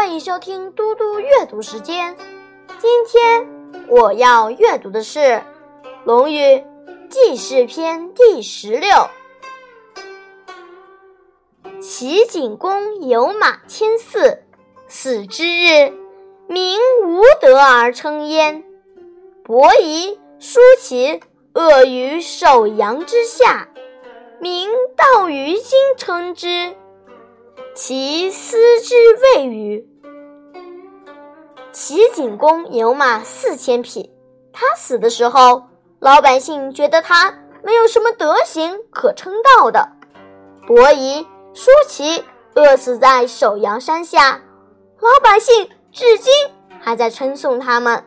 欢迎收听嘟嘟阅读时间。今天我要阅读的是《论语记事篇》第十六。齐景公有马千驷，死之日，民无德而称焉。伯夷叔齐恶于首阳之下，民道于今称之。其斯之谓与？齐景公有马四千匹，他死的时候，老百姓觉得他没有什么德行可称道的。伯夷、叔齐饿死在首阳山下，老百姓至今还在称颂他们，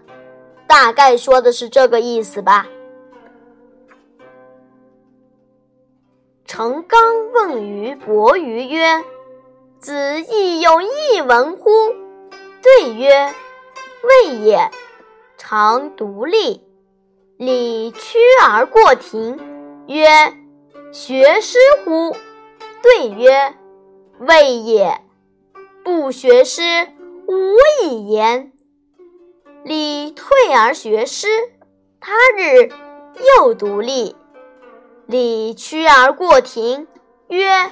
大概说的是这个意思吧。成刚问于伯鱼曰。子亦有一文乎？对曰：谓也。常独立，礼屈而过庭，曰：学师乎？对曰：谓也。不学师，无以言。礼退而学师。他日又独立，礼屈而过庭，曰：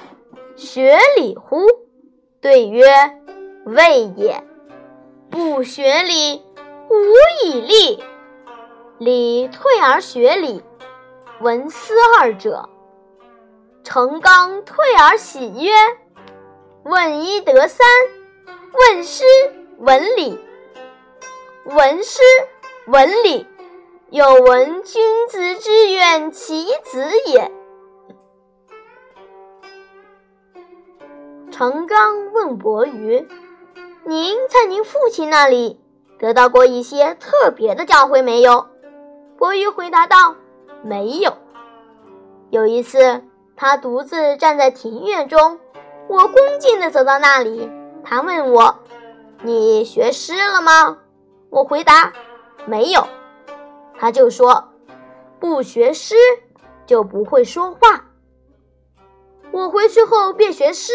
学礼乎？对曰：“谓也。不学礼，无以立。礼退而学礼，文思二者。成刚退而喜曰：‘问一得三，问师闻礼。闻师闻礼，有闻君子之远其子也。’”成刚问伯鱼：“您在您父亲那里得到过一些特别的教诲没有？”伯鱼回答道：“没有。有一次，他独自站在庭院中，我恭敬地走到那里，他问我：‘你学诗了吗？’我回答：‘没有。’他就说：‘不学诗就不会说话。’我回去后便学诗。”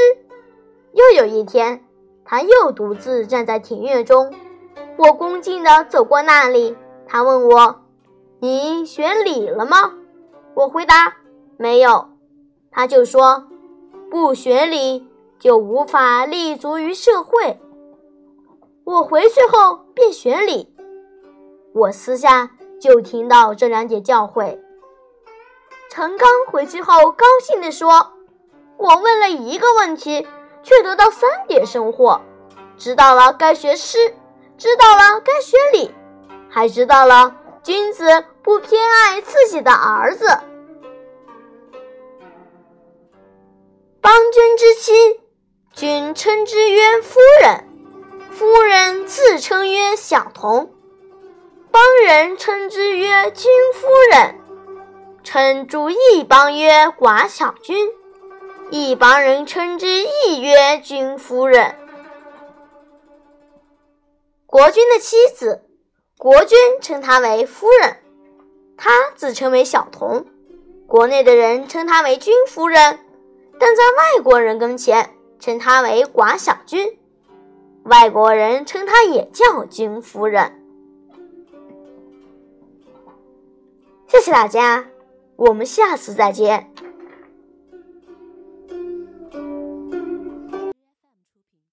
又有一天，他又独自站在庭院中。我恭敬地走过那里，他问我：“你学礼了吗？”我回答：“没有。”他就说：“不学礼，就无法立足于社会。”我回去后便学礼。我私下就听到这两节教诲。陈刚回去后高兴地说：“我问了一个问题。”却得到三点收获：知道了该学诗，知道了该学礼，还知道了君子不偏爱自己的儿子。邦君之妻，君称之曰夫人；夫人自称曰小童，邦人称之曰君夫人，称诸异邦曰寡小君。一帮人称之亦曰君夫人。国君的妻子，国君称她为夫人，她自称为小童。国内的人称她为君夫人，但在外国人跟前称她为寡小君。外国人称她也叫君夫人。谢谢大家，我们下次再见。